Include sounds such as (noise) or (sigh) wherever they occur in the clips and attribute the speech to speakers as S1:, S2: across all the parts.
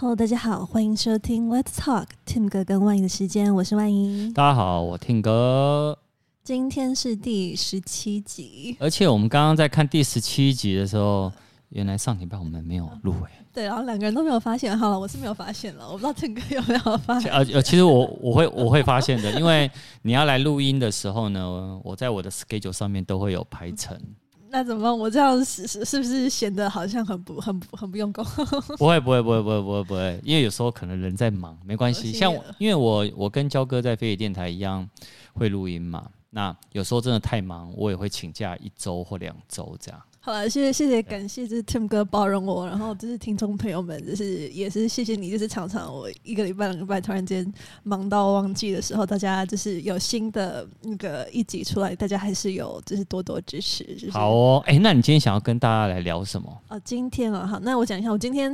S1: Hello，大家好，欢迎收听 Let's Talk Tim 哥跟万仪的时间，我是万仪。
S2: 大家好，我 Tim 哥。
S1: 今天是第十七集，
S2: 而且我们刚刚在看第十七集的时候，原来上礼拜我们没有录诶。
S1: 对，然后两个人都没有发现。好了，我是没有发现了，我不知道 Tim 哥有没有发现。(laughs)
S2: 呃呃，其实我我会我会发现的，因为你要来录音的时候呢，我在我的 schedule 上面都会有排程。
S1: 那怎么办？我这样是是是不是显得好像很不很不很不用功？(laughs)
S2: 不会不会不会不会不会不会，因为有时候可能人在忙，没关系。像我因为我我跟焦哥在飞碟电台一样会录音嘛。那有时候真的太忙，我也会请假一周或两周这样。
S1: 好了，谢谢谢谢，感谢就是 Tim 哥包容我，然后就是听众朋友们，就是也是谢谢你，就是常常我一个礼拜两个礼拜突然间忙到忘记的时候，大家就是有新的那个一集出来，大家还是有就是多多支持。就是、
S2: 好哦，哎、欸，那你今天想要跟大家来聊什么？
S1: 哦，今天啊，好，那我讲一下，我今天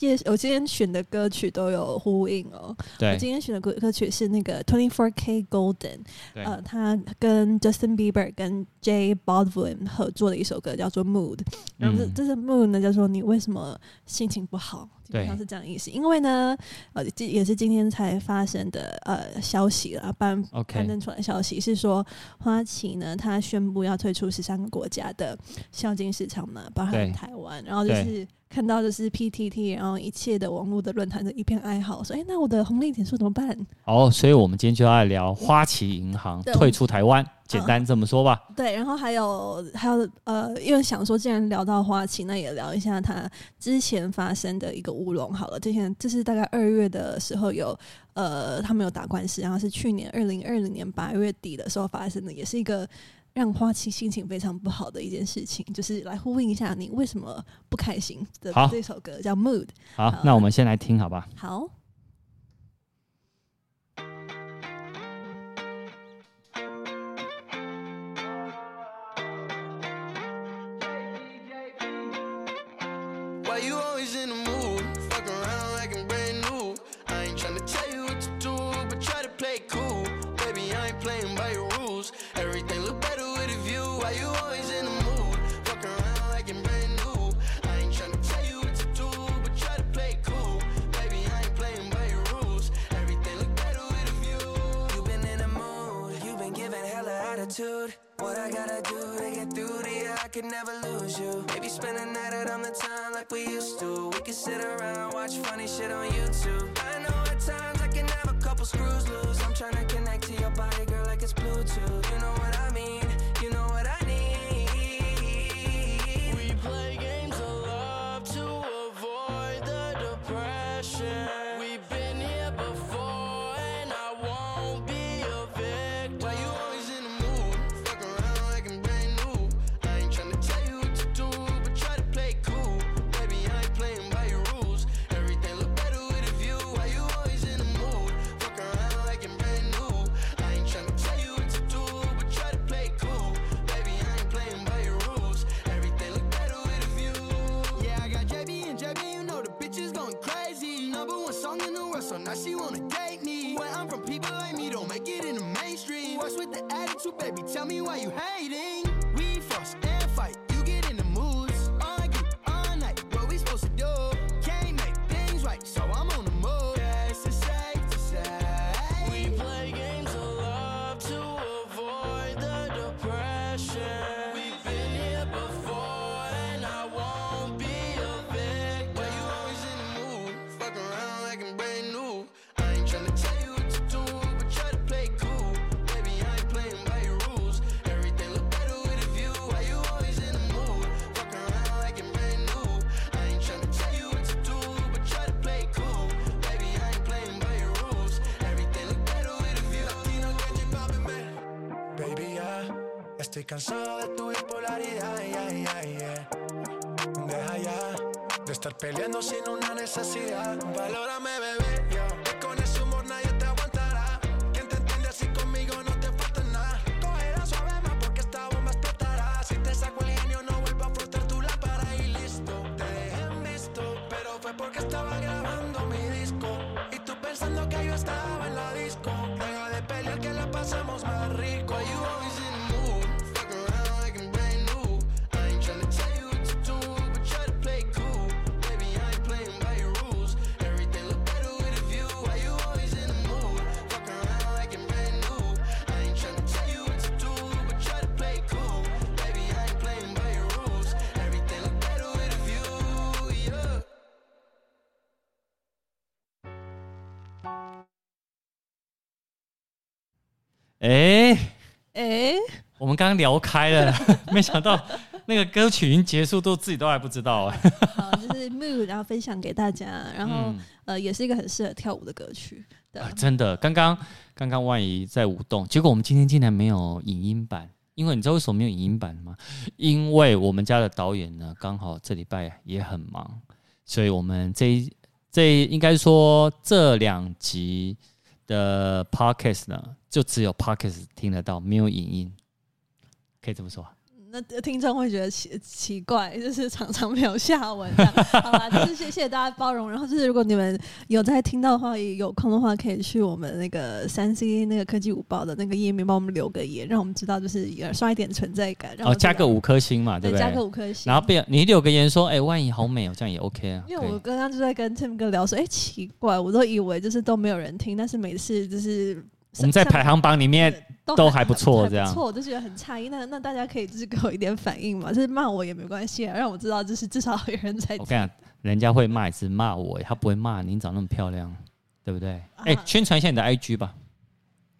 S1: 有。我今天选的歌曲都有呼应哦。
S2: 对，
S1: 我今天选的歌歌曲是那个 Twenty Four K Golden，呃，他跟 Justin Bieber 跟 J Baldwin 合作的一首歌叫做 Mood。然后这这是 Mood 呢，叫做你为什么心情不好？基本上是这样意思。因为呢，呃，这也是今天才发生的呃消息了，颁刊登出来的消息是说，花旗呢，他宣布要退出十三个国家的孝金市场嘛，包含台湾，然后就是。看到的是 PTT，然后一切的网络的论坛的一片哀嚎，说：“哎、欸，那我的红利点数怎么办？”
S2: 哦，所以我们今天就要来聊花旗银行退出台湾，简单这么说吧。
S1: 对，然后还有还有呃，因为想说，既然聊到花旗，那也聊一下它之前发生的一个乌龙好了。之前这是大概二月的时候有呃，他们有打官司，然后是去年二零二零年八月底的时候发生的，也是一个。让花期心情非常不好的一件事情，就是来呼应一下你为什么不开心的这首歌叫《Mood》。
S2: 好，好，那我们先来听，好吧？
S1: 好。Why you always in the mood? Fuck around like you're brand new. I ain't tryna tell you what to do, but try to play cool. Baby, I ain't playing by your rules. Everything look better with a view.
S3: You've been in the mood, you've been giving hella attitude. What I gotta do to get through to you, I could never lose you. Maybe spend a night out on the time like we used to. We could sit around, watch funny shit on YouTube. I know at times I can have a couple screws loose. I'm trying to connect to your body, girl, like it's Bluetooth. You know what I mean?
S1: she wanna date me? When I'm from, people like me don't make it in the mainstream. What's with the attitude, baby? Tell me why you hate it.
S4: Estoy cansado de tu bipolaridad, yeah, yeah, yeah. deja ya de estar peleando sin una necesidad. Valórame, bebé, yo.
S2: 哎
S5: 哎，欸、
S2: 我们刚刚聊开了，(laughs) 没想到那个歌曲已经结束，都自己都还不知道哎。
S5: 好，就是 Mood，然后分享给大家，然后、嗯、呃，也是一个很适合跳舞的歌曲。对啊，
S2: 真的，刚刚刚刚万怡在舞动，结果我们今天竟然没有影音版，因为你知道为什么没有影音版吗？因为我们家的导演呢，刚好这礼拜也很忙，所以我们这一这一应该说这两集的 podcast 呢，就只有 podcast 听得到，没有影音，可以这么说。
S5: 那听众会觉得奇奇怪，就是常常没有下文这样。好吧，就是谢谢大家包容。然后就是如果你们有在听到的话，也有空的话，可以去我们那个三 C 那个科技五报的那个页面，帮我们留个言，让我们知道就是刷一点存在感。然后
S2: 加个五颗星嘛，对不对？
S5: 加个五颗星。
S2: 然后别你留个言说，哎、欸，万一好美哦，这样也 OK 啊。
S5: 因为我刚刚就在跟 Tim 哥聊说，哎、欸，奇怪，我都以为就是都没有人听，但是每次就是。
S2: 我们在排行榜里面都还不错，这样
S5: 错，我就觉得很诧异。那那大家可以就是给我一点反应嘛，就是骂我也没关系，啊，让我知道就是至少有人在。
S2: 我跟你讲，人家会骂也是骂我，他不会骂你长那么漂亮，对不对？哎、啊欸，宣传一下你的 IG 吧。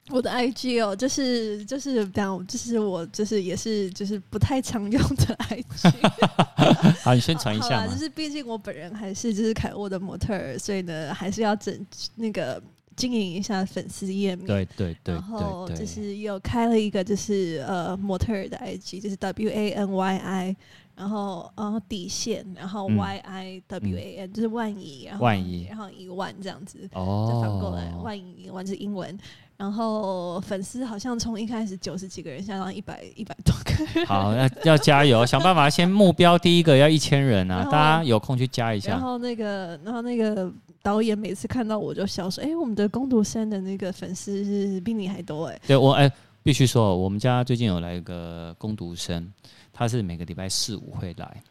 S5: 我的 IG 哦，就是就是这样，就是我就是也是就是不太常用的 (laughs) IG。(laughs)
S2: 好，你宣传一下。
S5: 就是毕竟我本人还是就是凯沃的模特儿，所以呢还是要整那个。经营一下粉丝页面，
S2: 对对对，
S5: 然后就是又开了一个就是呃模特儿的 IG，就是 W A N Y I，然后呃底线，然后 Y I W A N，就是万一，然后万一，然后一万这样子，哦，就反过来万仪一万是英文，然后粉丝好像从一开始九十几个人，现在到一百一百多个人，
S2: 好，要要加油，(laughs) 想办法先目标第一个要一千人啊，大家有空去加一下，
S5: 然后那个，然后那个。导演每次看到我就笑说：“哎、欸，我们的工读生的那个粉丝是比你还多哎、欸。”
S2: 对我哎、欸，必须说，我们家最近有来一个工读生，他是每个礼拜四五会来，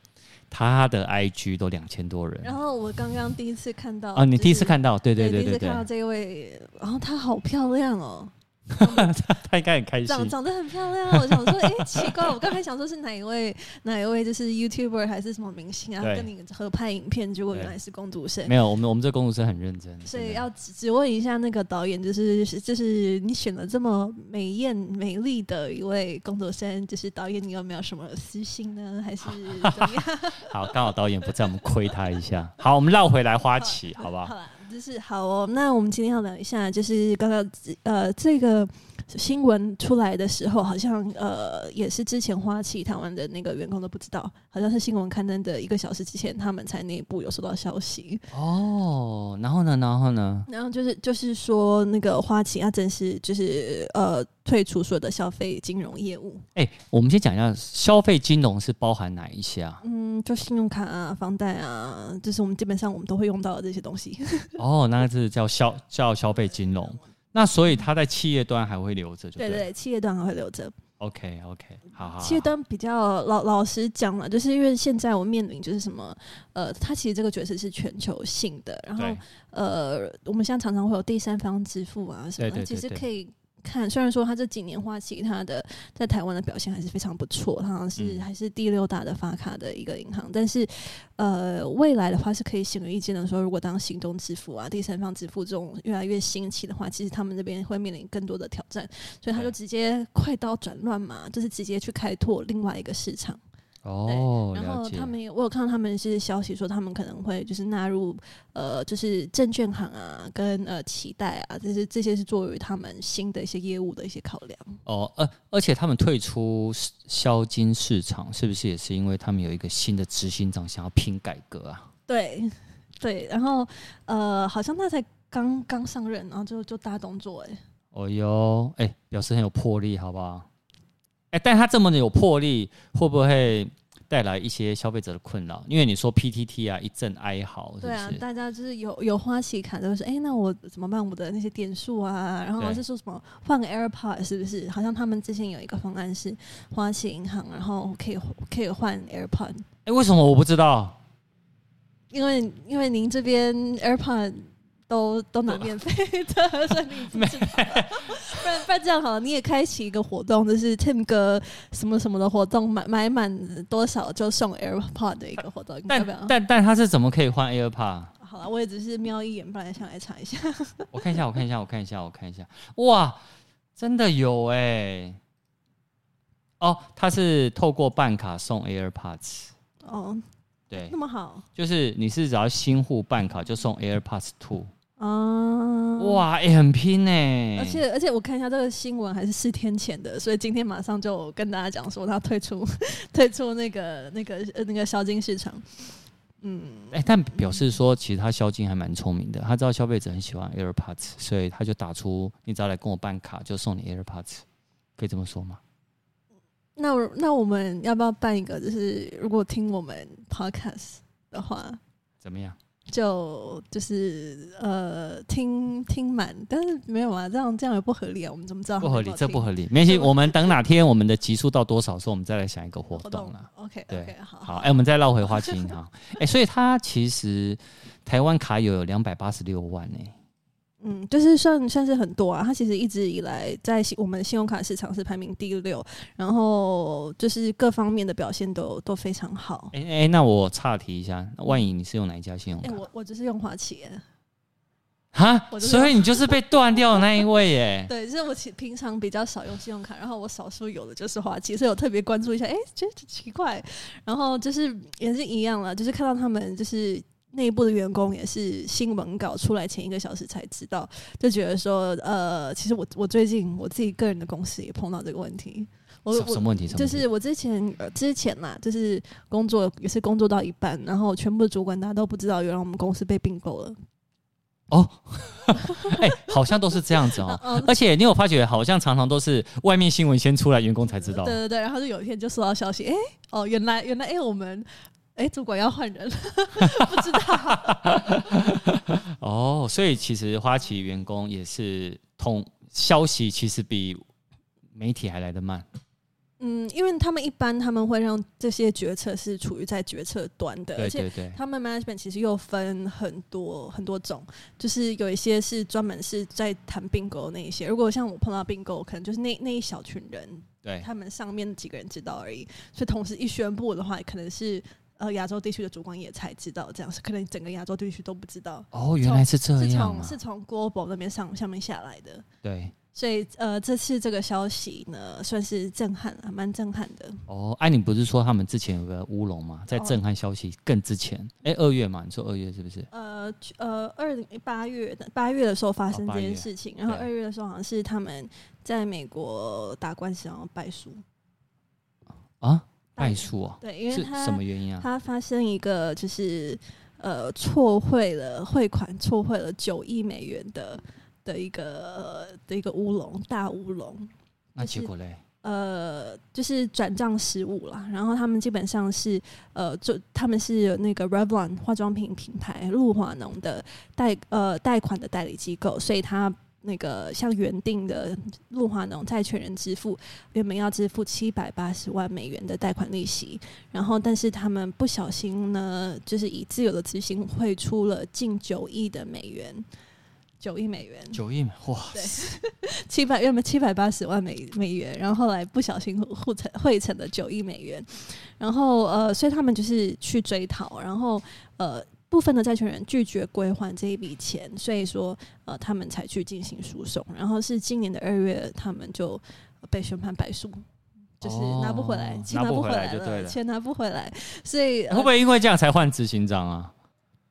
S2: 他的 IG 都两千多人。
S5: 然后我刚刚第一次看到、就是、
S2: 啊，你第一次看到，对对对对对，
S5: 第一次看到这位，然后她好漂亮哦。
S2: 他 (laughs) 他应该很开心，
S5: 长长得很漂亮。我想说，哎、欸，奇怪，我刚才想说是哪一位，哪一位就是 YouTuber 还是什么明星啊？跟你合拍影片，结果原来是工读生。
S2: 没有，我们我们这工读生很认真。
S5: 所以要只只问一下那个导演，就是就是你选了这么美艳美丽的一位工读生，就是导演，你有没有什么私心呢？还是怎么样？(laughs)
S2: 好，刚好导演不在，我们亏他一下。好，我们绕回来花旗，好，好不好？
S5: 好就是好哦，那我们今天要聊一下，就是刚刚呃这个新闻出来的时候，好像呃也是之前花旗台湾的那个员工都不知道，好像是新闻刊登的一个小时之前，他们才内部有收到消息。
S2: 哦，然后呢，然后呢？
S5: 然后就是就是说那个花旗啊正式就是呃退出所有的消费金融业务。
S2: 哎、欸，我们先讲一下消费金融是包含哪一些啊？
S5: 嗯，就信用卡啊、房贷啊，就是我们基本上我们都会用到的这些东西。(laughs)
S2: 哦，那个是叫消叫消费金融，那所以他在企业端还会留着，对
S5: 对对，企业端还会留着。
S2: OK OK，好好，好。
S5: 企业端比较老老实讲了，就是因为现在我面临就是什么，呃，它其实这个角色是全球性的，然后呃，我们现在常常会有第三方支付啊什么，其实可以。看，虽然说他这几年花旗他的在台湾的表现还是非常不错，他好像是还是第六大的发卡的一个银行，但是呃，未来的话是可以显而易见的说，如果当行动支付啊、第三方支付这种越来越兴起的话，其实他们这边会面临更多的挑战，所以他就直接快刀斩乱麻，就是直接去开拓另外一个市场。
S2: 哦，
S5: 然后他们有，我有看到他们是消息说，他们可能会就是纳入呃，就是证券行啊，跟呃期待啊，这是这些是作为他们新的一些业务的一些考量。
S2: 哦，而而且他们退出消金市场，是不是也是因为他们有一个新的执行长想要拼改革啊？
S5: 对对，然后呃，好像他才刚刚上任，然后就就大动作哎、欸。
S2: 哦哟，哎，表示很有魄力，好不好？哎，但他这么的有魄力，会不会带来一些消费者的困扰？因为你说 PTT 啊，一阵哀嚎是是？
S5: 对啊，大家就是有有花旗卡都说，哎，那我怎么办？我的那些点数啊，然后是说什么换个 AirPod 是不是？好像他们之前有一个方案是花旗银行，然后可以可以换 AirPod。
S2: 哎，为什么我不知道？
S5: 因为因为您这边 AirPod。都都拿免费的，(laughs) 所以你不知道。(laughs) 不然不然这样好了，你也开启一个活动，就是 Tim 哥什么什么的活动，买买满多少就送 AirPod 的一个活动。
S2: 但但但他是怎么可以换 AirPod？
S5: 好了，我也只是瞄一眼，不然想来查一下。(laughs)
S2: 我看一下，我看一下，我看一下，我看一下。哇，真的有哎、欸。哦，他是透过办卡送 AirPods。
S5: 哦，
S2: 对，
S5: 那么好，
S2: 就是你是只要新户办卡就送 AirPods Two。
S5: 啊，
S2: 哇，也、欸、很拼呢、欸。
S5: 而且而且我看一下这个新闻还是四天前的，所以今天马上就跟大家讲说他退出 (laughs) 退出那个那个呃那个销金市场。嗯，
S2: 哎、欸，但表示说其实他销金还蛮聪明的，他知道消费者很喜欢 AirPods，所以他就打出你只要来跟我办卡就送你 AirPods，可以这么说吗？
S5: 那那我们要不要办一个？就是如果听我们 Podcast 的话，
S2: 怎么样？
S5: 就就是呃听听满，但是没有啊，这样这样也不合理啊。我们怎么知道？
S2: 不合理，这不合理。没关系，我们等哪天我们的集数到多少时候，我们再来想一个活动了。
S5: OK，
S2: 对
S5: ，okay, 好，
S2: 好，哎、欸，我们再绕回花旗银行。(laughs) 哎、欸，所以它其实台湾卡友有两百八十六万呢、欸。
S5: 嗯，就是算算是很多啊。它其实一直以来在我们的信用卡市场是排名第六，然后就是各方面的表现都都非常好。
S2: 哎、欸、哎、欸，那我岔题一下，万一你是用哪一家信用卡？
S5: 欸、我我只是用花旗。
S2: 哈，所以你就是被断掉的那一位耶？(laughs)
S5: 对，就是我其平常比较少用信用卡，然后我少数有的就是花旗，所以我特别关注一下。哎、欸，觉得奇怪，然后就是也是一样了，就是看到他们就是。内部的员工也是新闻稿出来前一个小时才知道，就觉得说，呃，其实我我最近我自己个人的公司也碰到这个问题。我
S2: 什么问题？
S5: 就是我之前呃之前啦，就是工作也是工作到一半，然后全部的主管大家都不知道，原来我们公司被并购了。
S2: 哦，(laughs) 哎、欸，好像都是这样子哦。而且你有发觉，好像常常都是外面新闻先出来，员工才知道。对
S5: 对对，然后就有一天就收到消息，哎、欸，哦，原来原来，哎、欸，我们。哎、欸，主管要换人了，不知道。(laughs)
S2: 哦，所以其实花旗员工也是通消息，其实比媒体还来得慢。
S5: 嗯，因为他们一般他们会让这些决策是处于在决策端的，
S2: 对对对，
S5: 而且他们 management 其实又分很多很多种，就是有一些是专门是在谈并购那一些。如果像我碰到并购，可能就是那那一小群人，
S2: 对，
S5: 他们上面几个人知道而已。所以同时一宣布的话，可能是。呃，亚洲地区的主管也才知道这样，是可能整个亚洲地区都不知道。
S2: 哦，原来是这样，
S5: 是从是从 Global 那边上上面下来的。
S2: 对，
S5: 所以呃，这次这个消息呢，算是震撼了，蛮震撼的。
S2: 哦，哎、啊，你不是说他们之前有个乌龙吗？在震撼消息更之前，哎、哦，二、欸、月嘛，你说二月是不是？呃
S5: 呃，二零八月的八月的时候发生这件事情，哦、然后二月的时候好像是他们在美国打官司然后败诉
S2: 啊。败诉啊？
S5: 对，因为他
S2: 什么原因啊？
S5: 他发生一个就是呃错汇了汇款，错汇了九亿美元的的一个、呃、的一个乌龙，大乌龙。
S2: 那结果嘞？
S5: 呃，就是转账失误了。然后他们基本上是呃，就他们是那个 Revlon 化妆品品牌露华浓的贷呃贷款的代理机构，所以他。那个像原定的露华农债权人支付原本要支付七百八十万美元的贷款利息，然后但是他们不小心呢，就是以自由的资金汇出了近九亿的美元，九亿美元，
S2: 九亿哇，
S5: 对，七百原本七百八十万美美元，然后后来不小心汇成汇成了九亿美元，然后呃，所以他们就是去追讨，然后呃。部分的债权人拒绝归还这一笔钱，所以说呃，他们才去进行诉讼。然后是今年的二月，他们就被宣判败诉，就是拿不回来，钱拿不回来了，钱拿不回来。所以
S2: 会不会因为这样才换执行长啊？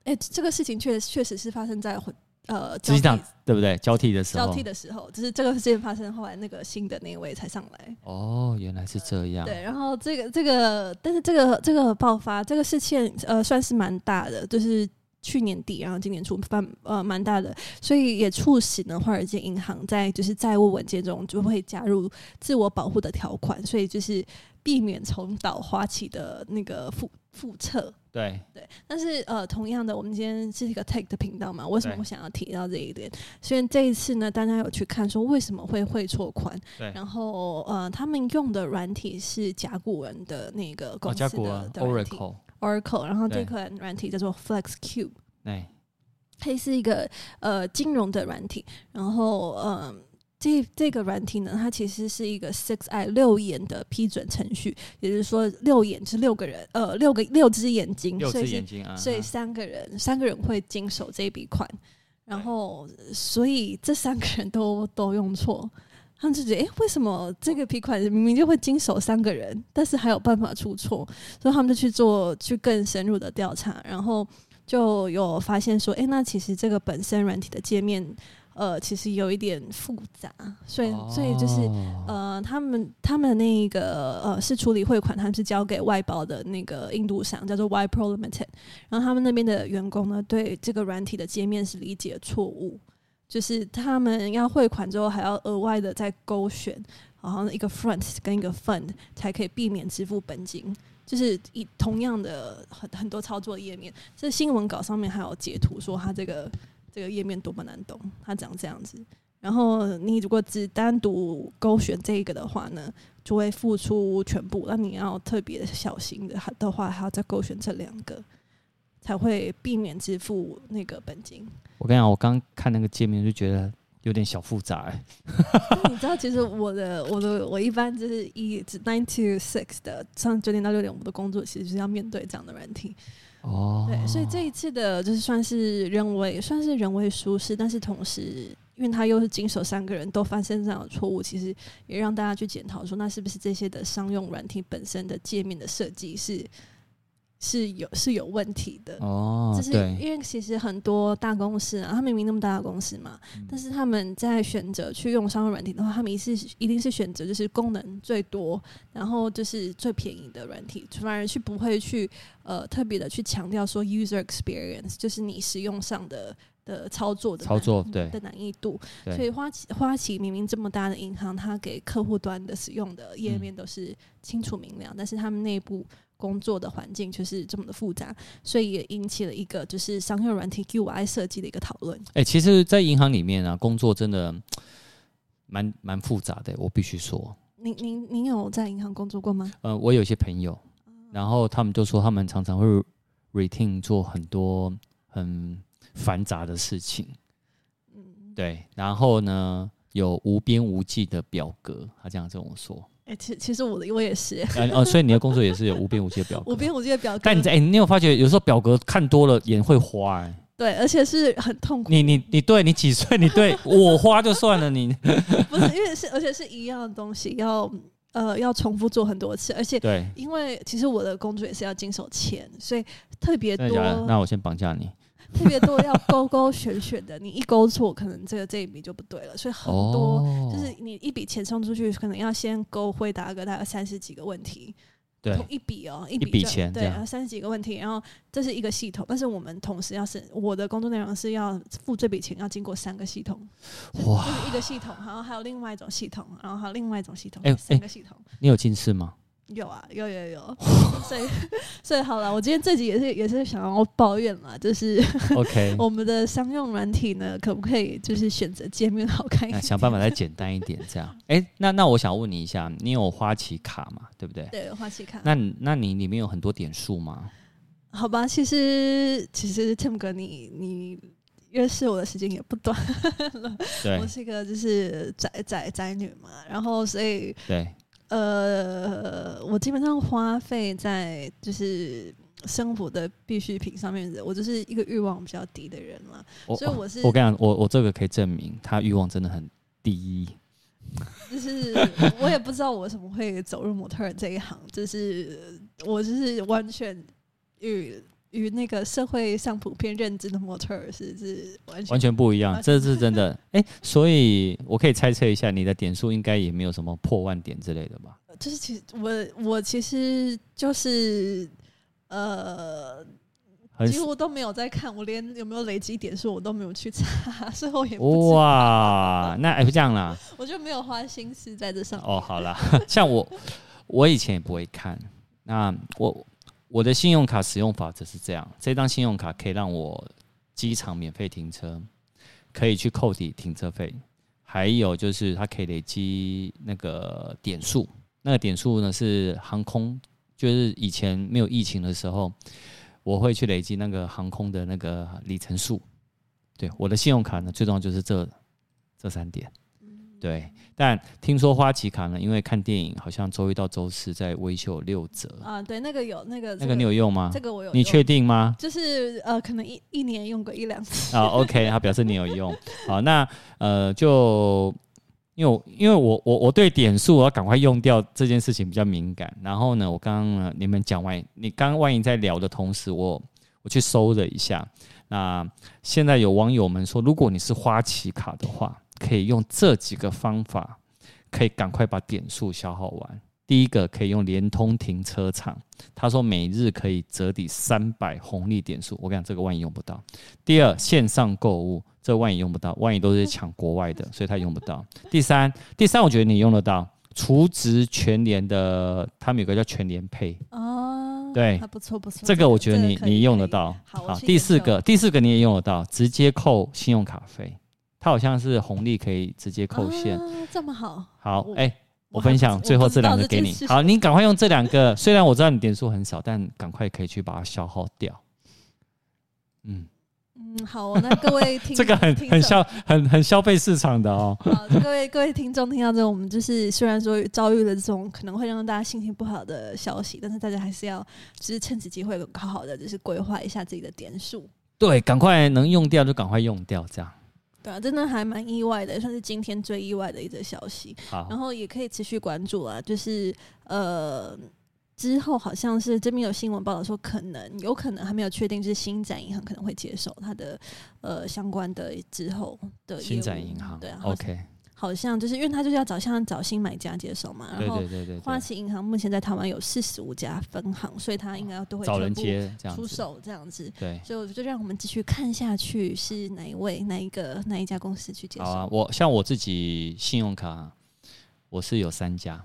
S5: 哎、欸，这个事情确确实是发生在呃，
S2: 执行长对不对？交替的时候，
S5: 交替的时候，就是这个事件发生，后来那个新的那一位才上来。
S2: 哦，原来是这样。
S5: 对，然后这个这个，但是这个这个爆发这个事件，呃，算是蛮大的，就是去年底，然后今年初蛮，呃，蛮大的，所以也促使呢，华尔街银行在就是债务文件中就会加入自我保护的条款，所以就是避免重蹈花旗的那个覆覆辙。
S2: 对
S5: 对，但是呃，同样的，我们今天是一个 tech 的频道嘛，为什么我想要提到这一点？所以这一次呢，大家有去看说为什么会会错款？
S2: 对，
S5: 然后呃，他们用的软体是甲骨文的那个公司的、
S2: 哦、Oracle
S5: Oracle，然后这款软体叫做 FlexCube，
S2: 对，
S5: 它是一个呃金融的软体，然后嗯。呃这这个软体呢，它其实是一个 Six Eye 六眼的批准程序，也就是说六眼是六个人，呃，六个六只眼睛，
S2: 六只眼睛啊，
S5: 所以三个人三个人会经手这笔款，然后所以这三个人都都用错，他们就觉得，哎、欸，为什么这个批款明明就会经手三个人，但是还有办法出错？所以他们就去做去更深入的调查，然后就有发现说，哎、欸，那其实这个本身软体的界面，呃，其实有一点复杂，所以所以就是呃，他们他们那个呃是处理汇款，他们是交给外包的那个印度商叫做 Wipro Limited，然后他们那边的员工呢，对这个软体的界面是理解错误。就是他们要汇款之后，还要额外的再勾选，然后一个 front 跟一个 fund 才可以避免支付本金。就是以同样的很很多操作页面，这新闻稿上面还有截图说他这个这个页面多么难懂，他长这样子。然后你如果只单独勾选这个的话呢，就会付出全部。那你要特别小心的还的话，还要再勾选这两个。才会避免支付那个本金。
S2: 我跟你讲，我刚看那个界面就觉得有点小复杂哎。
S5: 你知道，其实我的我的我一般就是一 nine to six 的上九点到六点，我们的工作其实就是要面对这样的软体。哦，对，所以这一次的就是算是人为，算是人为舒适，但是同时，因为他又是经手三个人都发生这样的错误，其实也让大家去检讨说，那是不是这些的商用软体本身的界面的设计是。是有是有问题的。哦，就是因为其实很多大公司啊，他明明那么大的公司嘛，嗯、但是他们在选择去用商用软体的话，他们一是一定是选择就是功能最多，然后就是最便宜的软体，反而去不会去呃特别的去强调说 user experience，就是你使用上的的操作的
S2: 操作对。
S5: 的难易度。所以花旗花旗明明这么大的银行，它给客户端的使用的页面都是清楚明了，嗯、但是他们内部。工作的环境就是这么的复杂，所以也引起了一个就是商用软体 UI 设计的一个讨论。
S2: 哎、欸，其实，在银行里面啊，工作真的 (tsk) 蛮蛮复杂的，我必须说。
S5: 您您您有在银行工作过吗？
S2: 呃，我有一些朋友，然后他们就说他们常常会 routine 做很多很繁杂的事情。嗯，对，然后呢，有无边无际的表格，他这样跟我说。
S5: 哎、欸，其其实我的我也是，
S2: 哦，所以你的工作也是有无边无际的表 (laughs) 格，
S5: 无边无际的表格。
S2: 但你在哎、欸，你有发觉有时候表格看多了眼会花哎、欸？
S5: 对，而且是很痛苦。
S2: 你你你对你几岁？你对 (laughs) 我花就算了，你 (laughs)
S5: 不是因为是而且是一样的东西，要呃要重复做很多次，而且对，因为其实我的工作也是要经手钱，所以特别多。
S2: 那我先绑架你。
S5: 特别多要勾勾选选的，你一勾错，可能这个这一笔就不对了。所以很多、哦、就是你一笔钱送出去，可能要先勾回答个大概三十几个问题。
S2: 对，
S5: 一笔哦，一
S2: 笔钱
S5: 对，三十几个问题，然后这是一个系统，但是我们同时要是我的工作内容是要付这笔钱要经过三个系统，哇，就是一个系统，然后还有另外一种系统，然后还有另外一种系统，哎、欸，三个系统、欸。
S2: 你有近视吗？
S5: 有啊，有有有，所以 (laughs) 所以好了，我今天这集也是也是想要抱怨嘛，就是 OK，(laughs) 我们的商用软体呢，可不可以就是选择界面好看一点，
S2: 想办法再简单一点，这样。哎、欸，那那我想问你一下，你有花旗卡吗？对不对？
S5: 对，花旗卡。
S2: 那那你里面有很多点数吗？
S5: 好吧，其实其实 Tim 哥，你你认识我的时间也不短了，(laughs) 对，我是一个就是宅宅宅女嘛，然后所以
S2: 对。
S5: 呃，我基本上花费在就是生活的必需品上面的，我就是一个欲望比较低的人嘛，所以我是
S2: 我跟你讲，我我这个可以证明他欲望真的很低，
S5: 就是我也不知道我为什么会走入模特儿这一行，就是我就是完全与。与那个社会上普遍认知的模特儿是是完全
S2: 完全不一样，这是真的。哎、欸，所以我可以猜测一下，你的点数应该也没有什么破万点之类的吧？
S5: 就是其实我我其实就是呃，几乎都没有在看，我连有没有累积点数我都没有去查，所以我也不知道。
S2: 哇，那哎不这样啦，(laughs)
S5: 我就没有花心思在这上面。
S2: 哦，好啦，像我我以前也不会看，那我。我的信用卡使用法则是这样：这张信用卡可以让我机场免费停车，可以去扣抵停车费，还有就是它可以累积那个点数。那个点数呢是航空，就是以前没有疫情的时候，我会去累积那个航空的那个里程数。对，我的信用卡呢，最重要就是这这三点。对，但听说花旗卡呢，因为看电影好像周一到周四在微秀六折
S5: 啊。对，那个有那个、这个、
S2: 那个你有用吗？
S5: 这个我有。
S2: 你确定吗？
S5: 就是呃，可能一一年用过一两次
S2: 啊。OK，(laughs) 他表示你有用。好，那呃，就因为我因为我我我对点数我要赶快用掉这件事情比较敏感。然后呢，我刚刚呢你们讲完，你刚刚万一在聊的同时，我我去搜了一下。那现在有网友们说，如果你是花旗卡的话，可以用这几个方法，可以赶快把点数消耗完。第一个可以用联通停车场，他说每日可以折抵三百红利点数。我跟你讲，这个万一用不到。第二，线上购物，这万一用不到，万一都是抢国外的，所以他用不到。第三，第三，我觉得你用得到，除值全联的，他们有个叫全联配哦，对，还
S5: 不错不错，
S2: 这个我觉得你你用得到。好，第四个，第四个你也用得到，直接扣信用卡费，它好像是红利可以直接扣现，
S5: 这么好。
S2: 好，哎。我分享最后这两个给你，好，你赶快用这两个。虽然我知道你点数很少，但赶快可以去把它消耗掉。嗯
S5: 嗯，好，那各位听 (laughs)
S2: 这个很很消很很消费市场的哦。
S5: 好，各位各位听众听到这种，我们就是虽然说遭遇了这种可能会让大家心情不好的消息，但是大家还是要就是趁此机会好好的就是规划一下自己的点数。
S2: 对，赶快能用掉就赶快用掉，这样。
S5: 对啊，真的还蛮意外的，算是今天最意外的一则消息。好，然后也可以持续关注啊，就是呃，之后好像是这边有新闻报道说，可能有可能还没有确定，是新展银行可能会接手它的呃相关的之后的
S2: 新展银行。
S5: 对啊
S2: ，OK。
S5: 好像就是因为他就是要找像找新买家接手嘛，然后花旗银行目前在台湾有四十五家分行，所以他应该要都会
S2: 找人接
S5: 出手这样子。
S2: 对，
S5: 所以我就让我们继续看下去，是哪一位、哪一个、哪一家公司去接手？
S2: 好啊，我像我自己信用卡，我是有三家。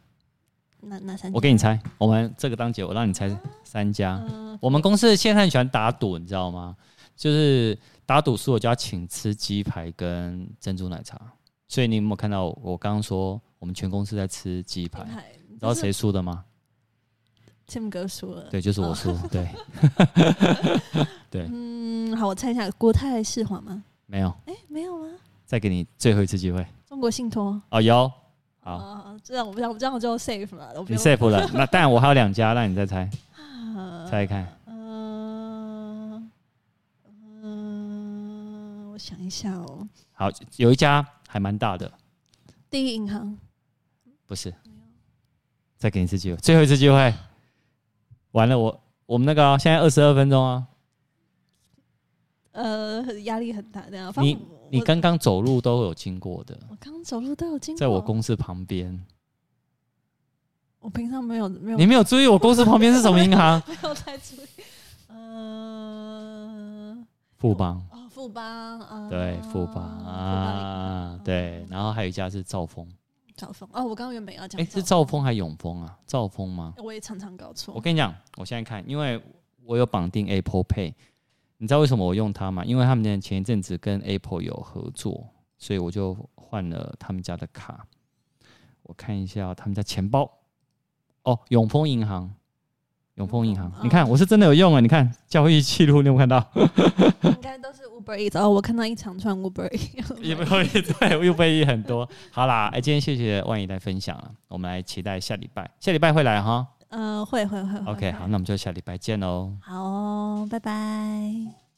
S5: 哪哪三家？
S2: 我给你猜，我们这个当姐，我让你猜三家。啊、我们公司现在很喜欢打赌，你知道吗？就是打赌输我就要请吃鸡排跟珍珠奶茶。所以你有没有看到我刚刚说我们全公司在吃鸡排？知道谁输的吗
S5: ？Tim 哥输了。
S2: 对，就是我输。哦、对，(laughs) 对。
S5: 嗯，好，我猜一下，国泰世华吗？
S2: 没有。
S5: 哎、欸，没有吗？
S2: 再给你最后一次机会。
S5: 中国信托。
S2: 哦，有。好，
S5: 哦、这样我不这样，这样我就 safe 了。
S2: 你 safe 了。那当然，我还有两家，让你再猜。(laughs) 猜一看。
S5: 嗯嗯，我想一下哦。
S2: 好，有一家。还蛮大的，
S5: 第一银行
S2: 不是，再给你一次机会，最后一次机会，完了我，我我们那个、啊、现在二十二分钟啊，
S5: 呃，压力很大的。
S2: 你你刚刚走路都有经过的，
S5: 我刚走路都有经过，
S2: 在我公司旁边。
S5: 我平常没有没有，
S2: 你没有注意我公司旁边是什么银行？(laughs)
S5: 没有太注意，呃，
S2: 富邦。
S5: 富邦啊，
S2: 对，富邦啊，对，然后还有一家是兆丰，
S5: 兆丰哦，我刚刚原本要讲，
S2: 哎，是兆丰还是永丰啊？兆丰吗？
S5: 我也常常搞错。
S2: 我跟你讲，我现在看，因为我有绑定 Apple Pay，你知道为什么我用它吗？因为他们前一阵子跟 Apple 有合作，所以我就换了他们家的卡。我看一下他们家钱包，哦，永丰银行。永丰银行，哦、你看我是真的有用啊！你看交易记录，你有没有看到？(laughs)
S5: 应该都是 Uber Eats 哦，我看到一长串 Uber Eats。(laughs)
S2: 也不会对 Uber Eats 很多。好啦，哎，今天谢谢万姨来分享了，我们来期待下礼拜，下礼拜会来哈？
S5: 呃，会会会。
S2: OK，好，那我们就下礼拜见喽。
S5: 好、哦，拜拜。